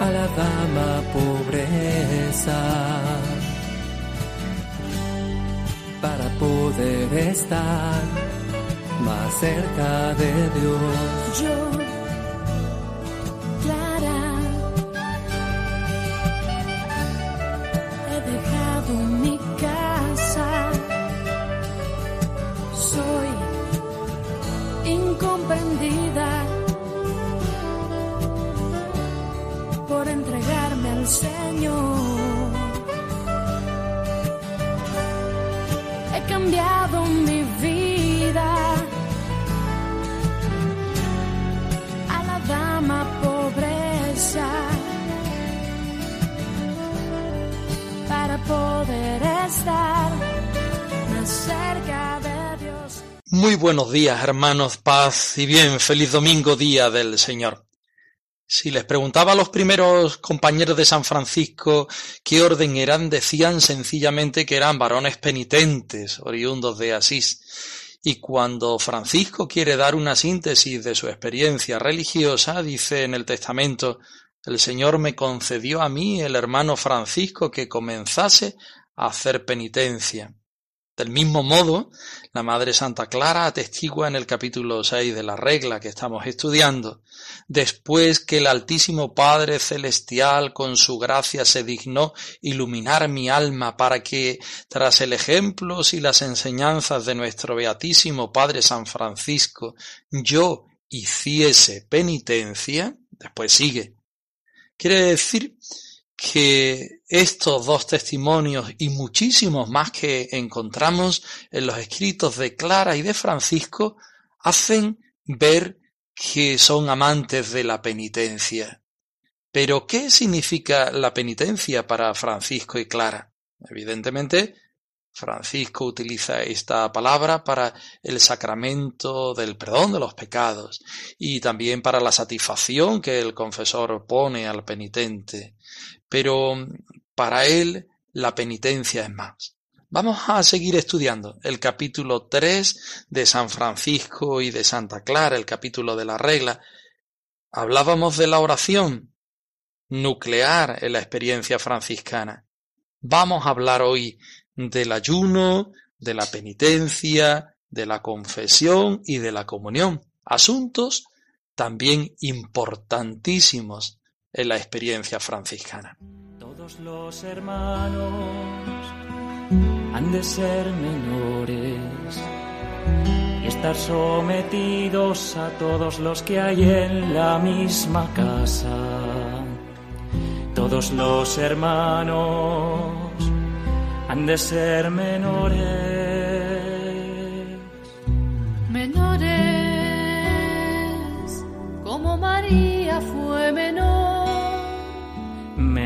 A la dama pobreza, para poder estar más cerca de Dios. Muy buenos días, hermanos, paz y bien, feliz domingo, día del Señor. Si les preguntaba a los primeros compañeros de San Francisco qué orden eran, decían sencillamente que eran varones penitentes, oriundos de Asís. Y cuando Francisco quiere dar una síntesis de su experiencia religiosa, dice en el testamento, el Señor me concedió a mí, el hermano Francisco, que comenzase a hacer penitencia. Del mismo modo, la Madre Santa Clara atestigua en el capítulo 6 de la regla que estamos estudiando, después que el Altísimo Padre Celestial con su gracia se dignó iluminar mi alma para que, tras el ejemplo y las enseñanzas de nuestro Beatísimo Padre San Francisco, yo hiciese penitencia, después sigue. Quiere decir que estos dos testimonios y muchísimos más que encontramos en los escritos de Clara y de Francisco hacen ver que son amantes de la penitencia. Pero, ¿qué significa la penitencia para Francisco y Clara? Evidentemente, Francisco utiliza esta palabra para el sacramento del perdón de los pecados y también para la satisfacción que el confesor pone al penitente. Pero para él la penitencia es más. Vamos a seguir estudiando el capítulo 3 de San Francisco y de Santa Clara, el capítulo de la regla. Hablábamos de la oración nuclear en la experiencia franciscana. Vamos a hablar hoy del ayuno, de la penitencia, de la confesión y de la comunión. Asuntos también importantísimos en la experiencia franciscana. Todos los hermanos han de ser menores y estar sometidos a todos los que hay en la misma casa. Todos los hermanos han de ser menores. Menores, como María fue menor.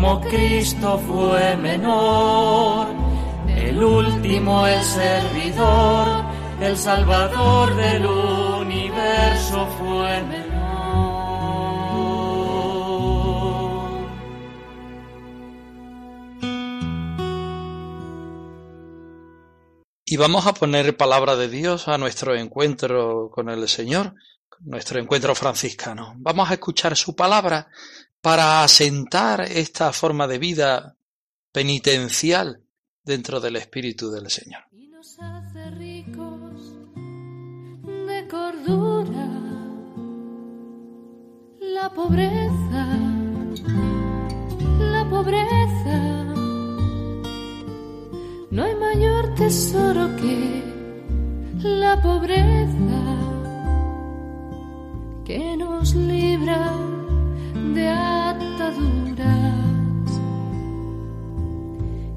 como Cristo fue menor. El último, el servidor, el salvador del universo fue menor. Y vamos a poner palabra de Dios a nuestro encuentro con el Señor, nuestro encuentro franciscano. Vamos a escuchar su palabra para asentar esta forma de vida penitencial dentro del Espíritu del Señor. y nos hace ricos de cordura. La pobreza, la pobreza tesoro que la pobreza que nos libra de ataduras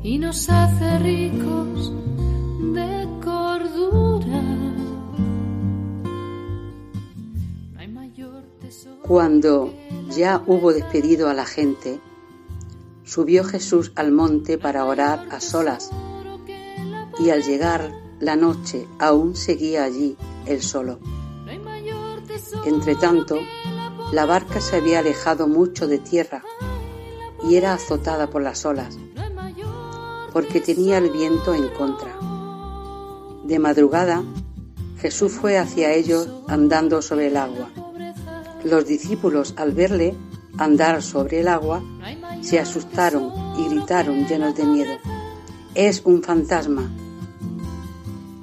y nos hace ricos de cordura. No hay mayor tesoro Cuando ya hubo despedido a la gente, subió Jesús al monte para orar a solas, y al llegar la noche aún seguía allí él solo. Entre tanto, la barca se había alejado mucho de tierra y era azotada por las olas, porque tenía el viento en contra. De madrugada, Jesús fue hacia ellos andando sobre el agua. Los discípulos, al verle andar sobre el agua, se asustaron y gritaron llenos de miedo. Es un fantasma.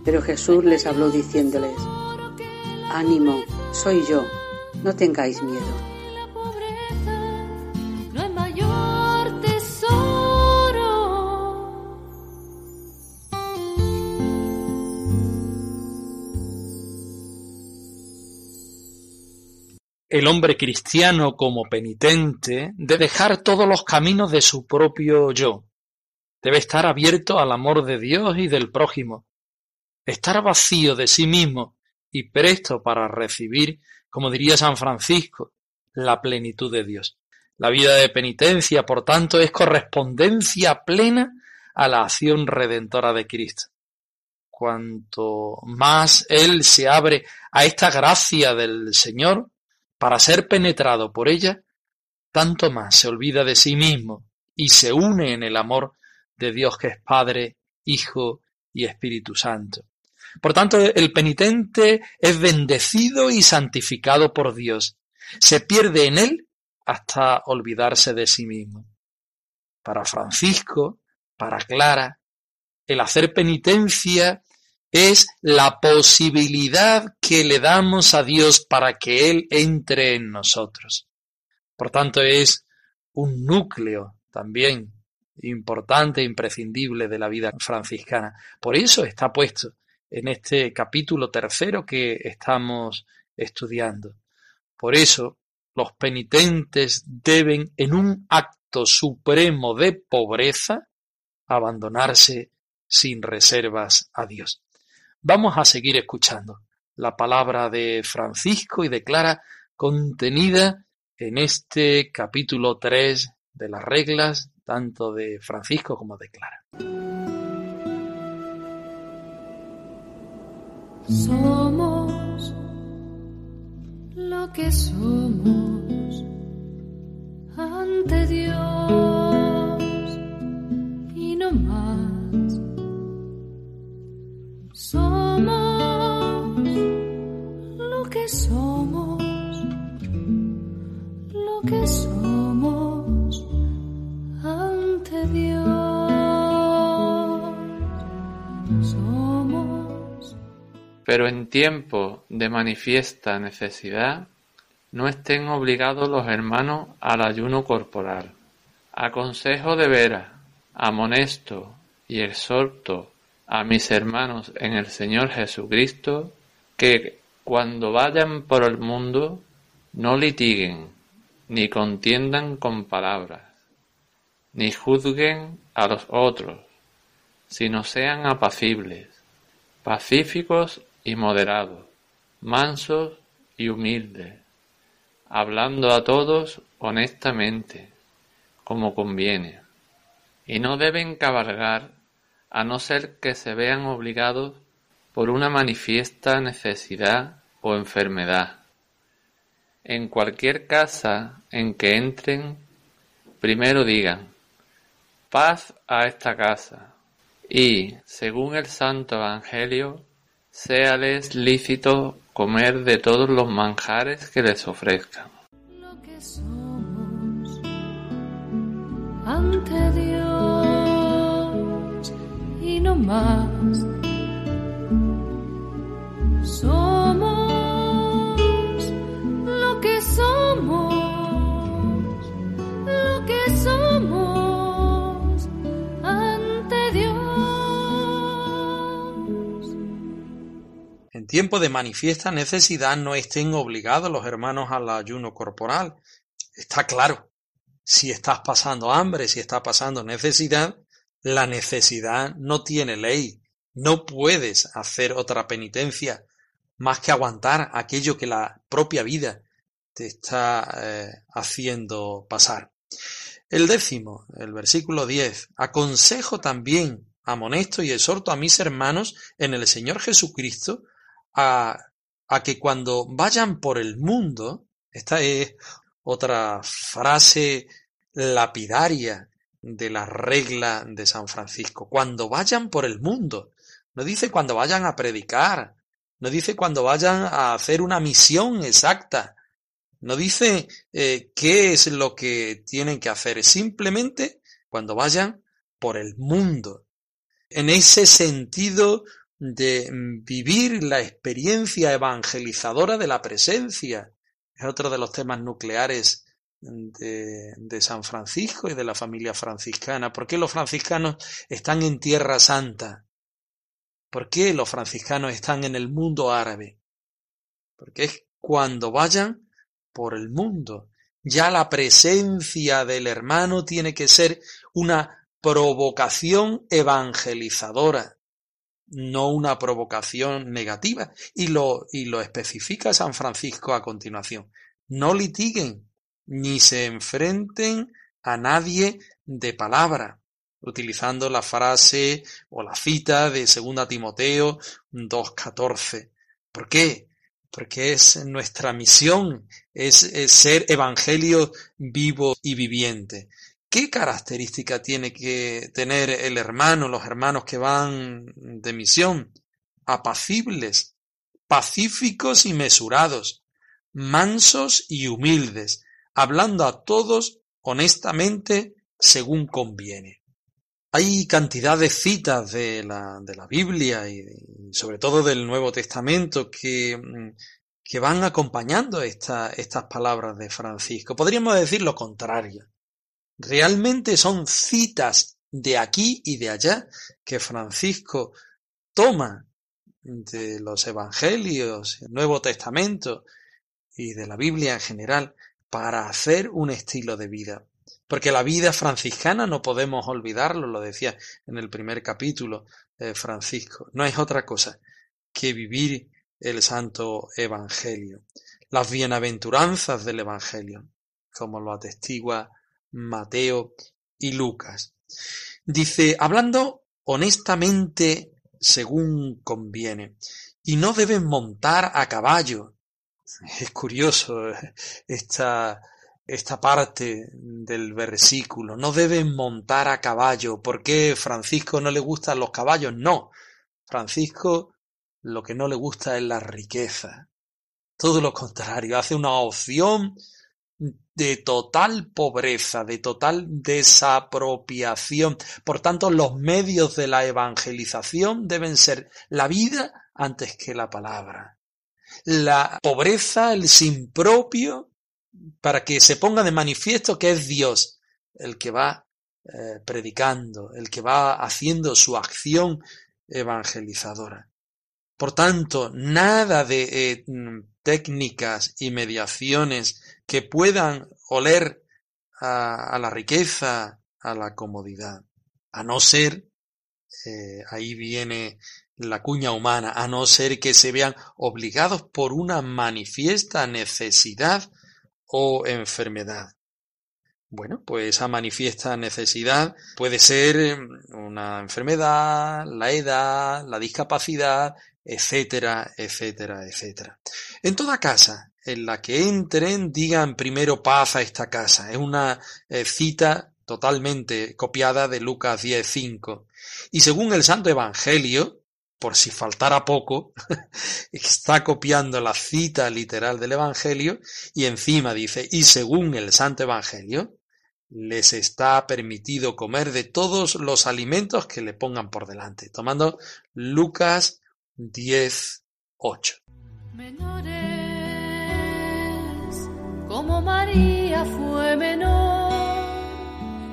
Pero Jesús les habló diciéndoles, ánimo, soy yo, no tengáis miedo. la pobreza no hay mayor tesoro El hombre cristiano como penitente debe dejar todos los caminos de su propio yo. Debe estar abierto al amor de Dios y del prójimo. Estar vacío de sí mismo y presto para recibir, como diría San Francisco, la plenitud de Dios. La vida de penitencia, por tanto, es correspondencia plena a la acción redentora de Cristo. Cuanto más Él se abre a esta gracia del Señor, para ser penetrado por ella, tanto más se olvida de sí mismo y se une en el amor de Dios que es Padre, Hijo y Espíritu Santo. Por tanto, el penitente es bendecido y santificado por Dios. Se pierde en él hasta olvidarse de sí mismo. Para Francisco, para Clara, el hacer penitencia es la posibilidad que le damos a Dios para que Él entre en nosotros. Por tanto, es un núcleo también importante e imprescindible de la vida franciscana. Por eso está puesto en este capítulo tercero que estamos estudiando. Por eso los penitentes deben, en un acto supremo de pobreza, abandonarse sin reservas a Dios. Vamos a seguir escuchando la palabra de Francisco y de Clara contenida en este capítulo 3 de las reglas, tanto de Francisco como de Clara. Somos lo que somos ante Dios tiempo de manifiesta necesidad, no estén obligados los hermanos al ayuno corporal. Aconsejo de veras, amonesto y exhorto a mis hermanos en el Señor Jesucristo que cuando vayan por el mundo no litiguen, ni contiendan con palabras, ni juzguen a los otros, sino sean apacibles, pacíficos y moderados, mansos y humildes, hablando a todos honestamente, como conviene, y no deben cabalgar a no ser que se vean obligados por una manifiesta necesidad o enfermedad. En cualquier casa en que entren, primero digan, paz a esta casa, y, según el Santo Evangelio, séales lícito comer de todos los manjares que les ofrezcan. lo que somos ante Dios y no más. Somos tiempo de manifiesta necesidad no estén obligados los hermanos al ayuno corporal. Está claro, si estás pasando hambre, si estás pasando necesidad, la necesidad no tiene ley. No puedes hacer otra penitencia más que aguantar aquello que la propia vida te está eh, haciendo pasar. El décimo, el versículo 10, aconsejo también, amonesto y exhorto a mis hermanos en el Señor Jesucristo a, a que cuando vayan por el mundo, esta es otra frase lapidaria de la regla de San Francisco, cuando vayan por el mundo, no dice cuando vayan a predicar, no dice cuando vayan a hacer una misión exacta, no dice eh, qué es lo que tienen que hacer, simplemente cuando vayan por el mundo. En ese sentido de vivir la experiencia evangelizadora de la presencia. Es otro de los temas nucleares de, de, San Francisco y de la familia franciscana. ¿Por qué los franciscanos están en Tierra Santa? ¿Por qué los franciscanos están en el mundo árabe? Porque es cuando vayan por el mundo. Ya la presencia del hermano tiene que ser una provocación evangelizadora, no una provocación negativa. Y lo, y lo especifica San Francisco a continuación. No litiguen ni se enfrenten a nadie de palabra, utilizando la frase o la cita de 2 Timoteo 2.14. ¿Por qué? Porque es nuestra misión, es, ser evangelio vivo y viviente. ¿Qué característica tiene que tener el hermano, los hermanos que van de misión? Apacibles, pacíficos y mesurados, mansos y humildes, hablando a todos honestamente según conviene. Hay cantidad de citas de la, de la Biblia y, sobre todo del Nuevo Testamento que, mm, que van acompañando esta, estas palabras de Francisco. Podríamos decir lo contrario. Realmente son citas de aquí y de allá que Francisco toma de los Evangelios, el Nuevo Testamento y de la Biblia en general para hacer un estilo de vida. Porque la vida franciscana no podemos olvidarlo, lo decía en el primer capítulo eh, Francisco, no es otra cosa que vivir el santo evangelio, las bienaventuranzas del evangelio, como lo atestigua Mateo y Lucas. Dice, hablando honestamente según conviene, y no deben montar a caballo. Es curioso eh, esta, esta parte del versículo. No deben montar a caballo. ¿Por qué Francisco no le gustan los caballos? No. Francisco lo que no le gusta es la riqueza. Todo lo contrario, hace una opción de total pobreza, de total desapropiación. Por tanto, los medios de la evangelización deben ser la vida antes que la palabra. La pobreza, el sin propio, para que se ponga de manifiesto que es Dios el que va eh, predicando, el que va haciendo su acción evangelizadora. Por tanto, nada de eh, técnicas y mediaciones que puedan oler a, la riqueza, a la comodidad, a no ser, eh, ahí viene la cuña humana, a no ser que se vean obligados por una manifiesta necesidad o enfermedad. Bueno, pues esa manifiesta necesidad puede ser mm, una enfermedad, la edad, la discapacidad, etcétera, etcétera, etcétera. En toda casa en la que entren, digan primero paz a esta casa. Es una eh, cita totalmente copiada de Lucas 10.5. Y según el Santo Evangelio, por si faltara poco, está copiando la cita literal del Evangelio y encima dice, y según el Santo Evangelio, les está permitido comer de todos los alimentos que le pongan por delante, tomando Lucas 10, 8. Menores, como María fue menor.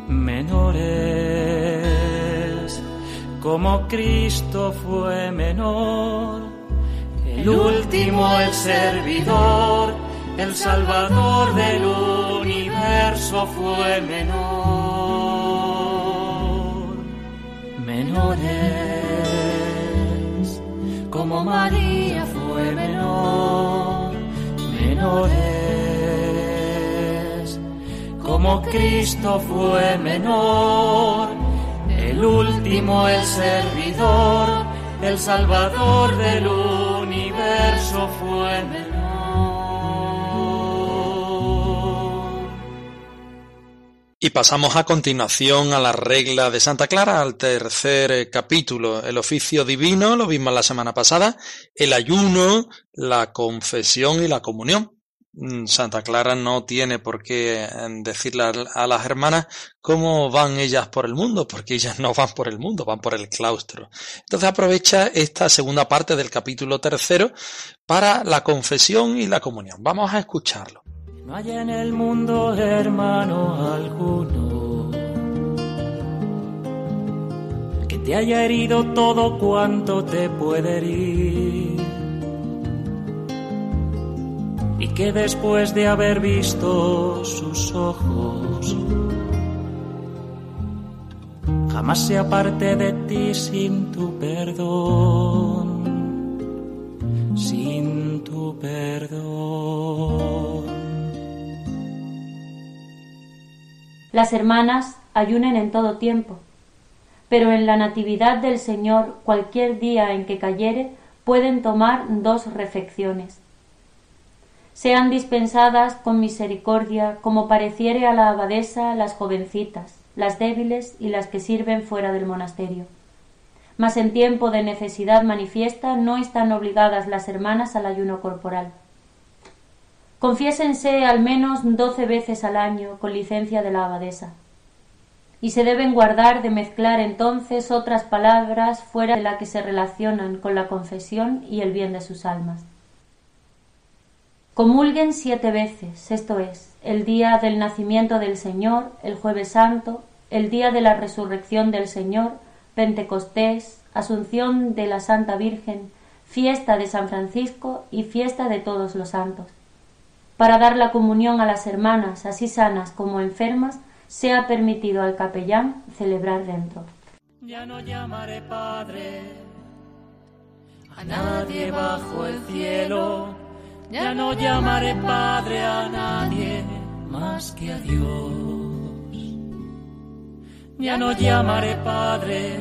Menores, como Cristo fue menor el último, el servidor, el salvador del universo fue menor. Menores, como María fue menor, menores, como Cristo fue menor, el último, el servidor, el salvador del universo fue menor. Y pasamos a continuación a la regla de Santa Clara, al tercer eh, capítulo, el oficio divino, lo vimos la semana pasada, el ayuno, la confesión y la comunión. Mm, Santa Clara no tiene por qué eh, decirle a las hermanas cómo van ellas por el mundo, porque ellas no van por el mundo, van por el claustro. Entonces aprovecha esta segunda parte del capítulo tercero para la confesión y la comunión. Vamos a escucharlo. No hay en el mundo hermano alguno que te haya herido todo cuanto te puede herir. Y que después de haber visto sus ojos, jamás se aparte de ti sin tu perdón, sin tu perdón. Las hermanas ayunen en todo tiempo, pero en la Natividad del Señor cualquier día en que cayere pueden tomar dos refecciones. Sean dispensadas con misericordia como pareciere a la abadesa las jovencitas, las débiles y las que sirven fuera del monasterio. Mas en tiempo de necesidad manifiesta no están obligadas las hermanas al ayuno corporal. Confiésense al menos doce veces al año con licencia de la abadesa. Y se deben guardar de mezclar entonces otras palabras fuera de la que se relacionan con la confesión y el bien de sus almas. Comulguen siete veces, esto es, el día del nacimiento del Señor, el jueves santo, el día de la resurrección del Señor, Pentecostés, Asunción de la Santa Virgen, fiesta de San Francisco y fiesta de todos los santos para dar la comunión a las hermanas, así sanas como enfermas, sea permitido al capellán celebrar dentro. Ya no llamaré Padre a nadie bajo el cielo, ya no llamaré Padre a nadie más que a Dios. Ya no llamaré Padre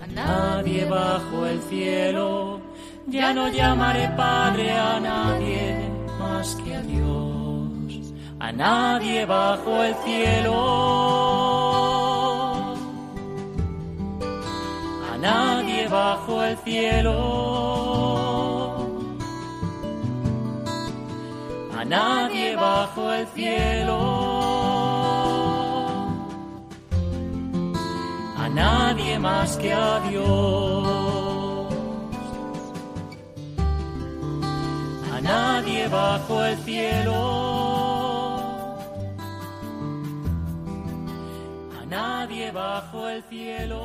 a nadie bajo el cielo, ya no llamaré Padre a nadie más que a Dios, a nadie bajo el cielo, a nadie bajo el cielo, a nadie bajo el cielo, a nadie más que a Dios. nadie bajo el cielo. A nadie bajo el cielo.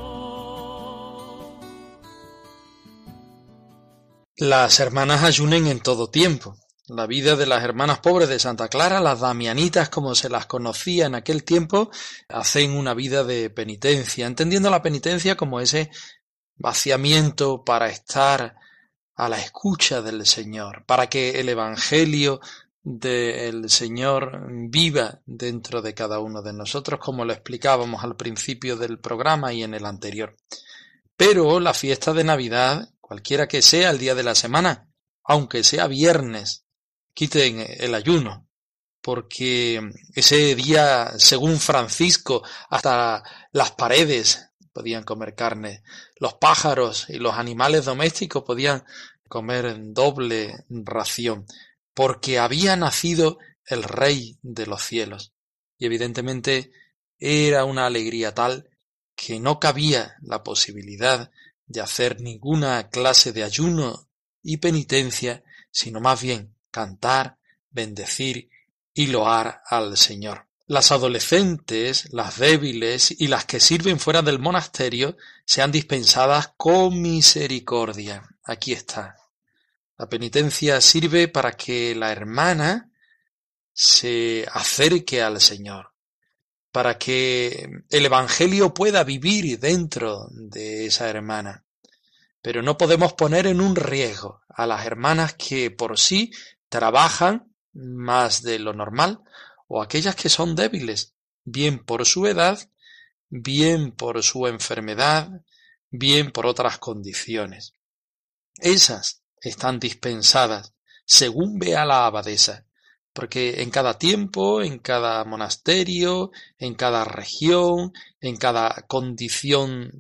Las hermanas ayunen en todo tiempo. La vida de las hermanas pobres de Santa Clara, las damianitas como se las conocía en aquel tiempo, hacen una vida de penitencia, entendiendo la penitencia como ese vaciamiento para estar a la escucha del Señor, para que el Evangelio del Señor viva dentro de cada uno de nosotros, como lo explicábamos al principio del programa y en el anterior. Pero la fiesta de Navidad, cualquiera que sea el día de la semana, aunque sea viernes, quiten el ayuno, porque ese día, según Francisco, hasta las paredes podían comer carne, los pájaros y los animales domésticos podían comer en doble ración, porque había nacido el Rey de los cielos. Y evidentemente era una alegría tal que no cabía la posibilidad de hacer ninguna clase de ayuno y penitencia, sino más bien cantar, bendecir y loar al Señor. Las adolescentes, las débiles y las que sirven fuera del monasterio sean dispensadas con misericordia. Aquí está La penitencia sirve para que la hermana se acerque al Señor, para que el Evangelio pueda vivir dentro de esa hermana. Pero no podemos poner en un riesgo a las hermanas que por sí trabajan más de lo normal o aquellas que son débiles, bien por su edad, bien por su enfermedad, bien por otras condiciones. Esas están dispensadas según vea la abadesa, porque en cada tiempo, en cada monasterio, en cada región, en cada condición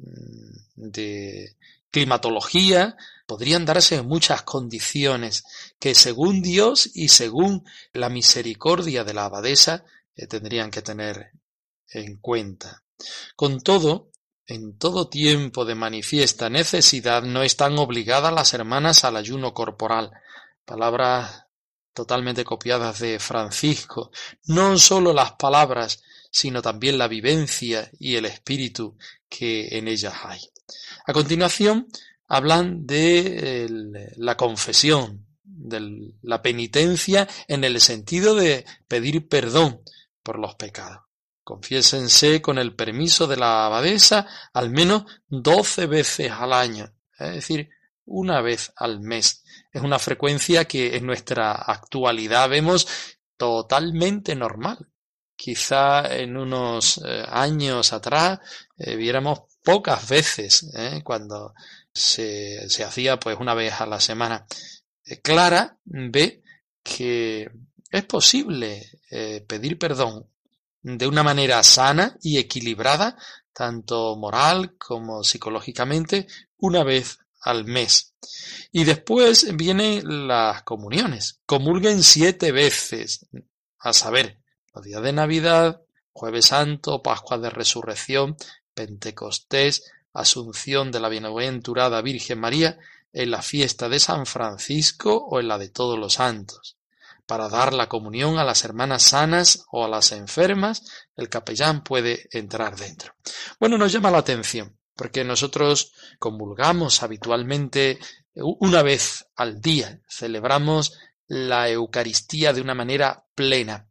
de climatología, podrían darse muchas condiciones que según Dios y según la misericordia de la abadesa eh, tendrían que tener en cuenta. Con todo, en todo tiempo de manifiesta necesidad no están obligadas las hermanas al ayuno corporal. Palabras totalmente copiadas de Francisco. No sólo las palabras, sino también la vivencia y el espíritu que en ellas hay. A continuación, hablan de la confesión, de la penitencia en el sentido de pedir perdón por los pecados. Confiésense con el permiso de la abadesa al menos doce veces al año, es decir, una vez al mes. Es una frecuencia que en nuestra actualidad vemos totalmente normal. Quizá en unos eh, años atrás eh, viéramos pocas veces, ¿eh? cuando se, hacía pues una vez a la semana. Clara ve que es posible pedir perdón de una manera sana y equilibrada, tanto moral como psicológicamente, una vez al mes. Y después vienen las comuniones. Comulguen siete veces, a saber, los días de Navidad, Jueves Santo, Pascua de Resurrección, Pentecostés, Asunción de la Bienaventurada Virgen María, en la fiesta de San Francisco o en la de todos los santos para dar la comunión a las hermanas sanas o a las enfermas, el capellán puede entrar dentro. Bueno, nos llama la atención, porque nosotros convulgamos habitualmente una vez al día, celebramos la Eucaristía de una manera plena,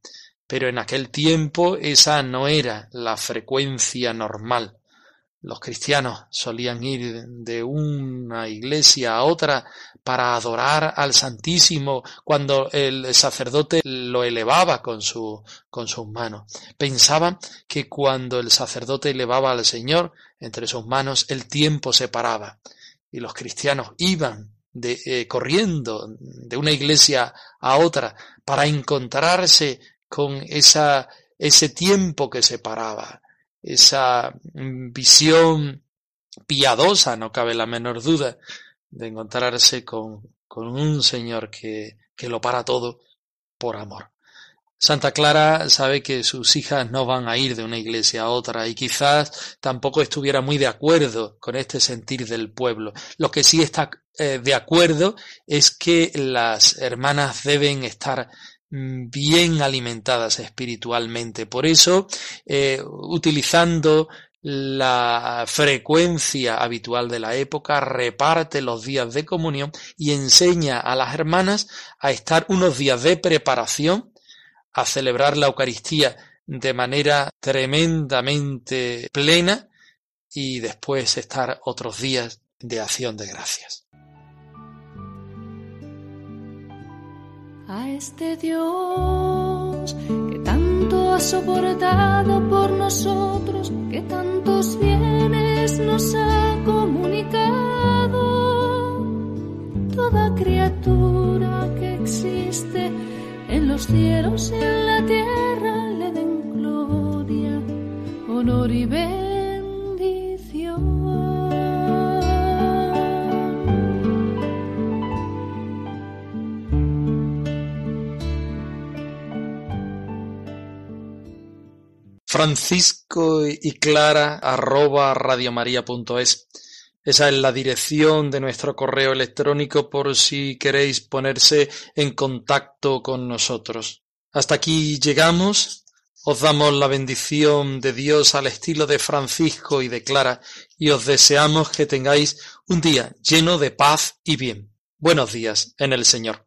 pero en aquel tiempo esa no era la frecuencia normal. Los cristianos solían ir de una iglesia a otra para adorar al Santísimo cuando el sacerdote lo elevaba con, su, con sus manos. Pensaban que cuando el sacerdote elevaba al Señor entre sus manos el tiempo se paraba y los cristianos iban eh, corriendo de una iglesia a otra para encontrarse con esa, ese tiempo que se paraba esa mm, visión piadosa, no cabe la menor duda, de encontrarse con, con un Señor que, que lo para todo por amor. Santa Clara sabe que sus hijas no van a ir de una iglesia a otra y quizás tampoco estuviera muy de acuerdo con este sentir del pueblo. Lo que sí está eh, de acuerdo es que las hermanas deben estar bien alimentadas espiritualmente. Por eso, eh, utilizando la frecuencia habitual de la época, reparte los días de comunión y enseña a las hermanas a estar unos días de preparación, a celebrar la Eucaristía de manera tremendamente plena y después estar otros días de acción de gracias. A este Dios que tanto ha soportado por nosotros, que tantos bienes nos ha comunicado. Toda criatura que existe en los cielos y en la tierra le den gloria, honor y bendición. Francisco y Clara arroba radiomaria.es. Esa es la dirección de nuestro correo electrónico por si queréis ponerse en contacto con nosotros. Hasta aquí llegamos. Os damos la bendición de Dios al estilo de Francisco y de Clara y os deseamos que tengáis un día lleno de paz y bien. Buenos días en el Señor.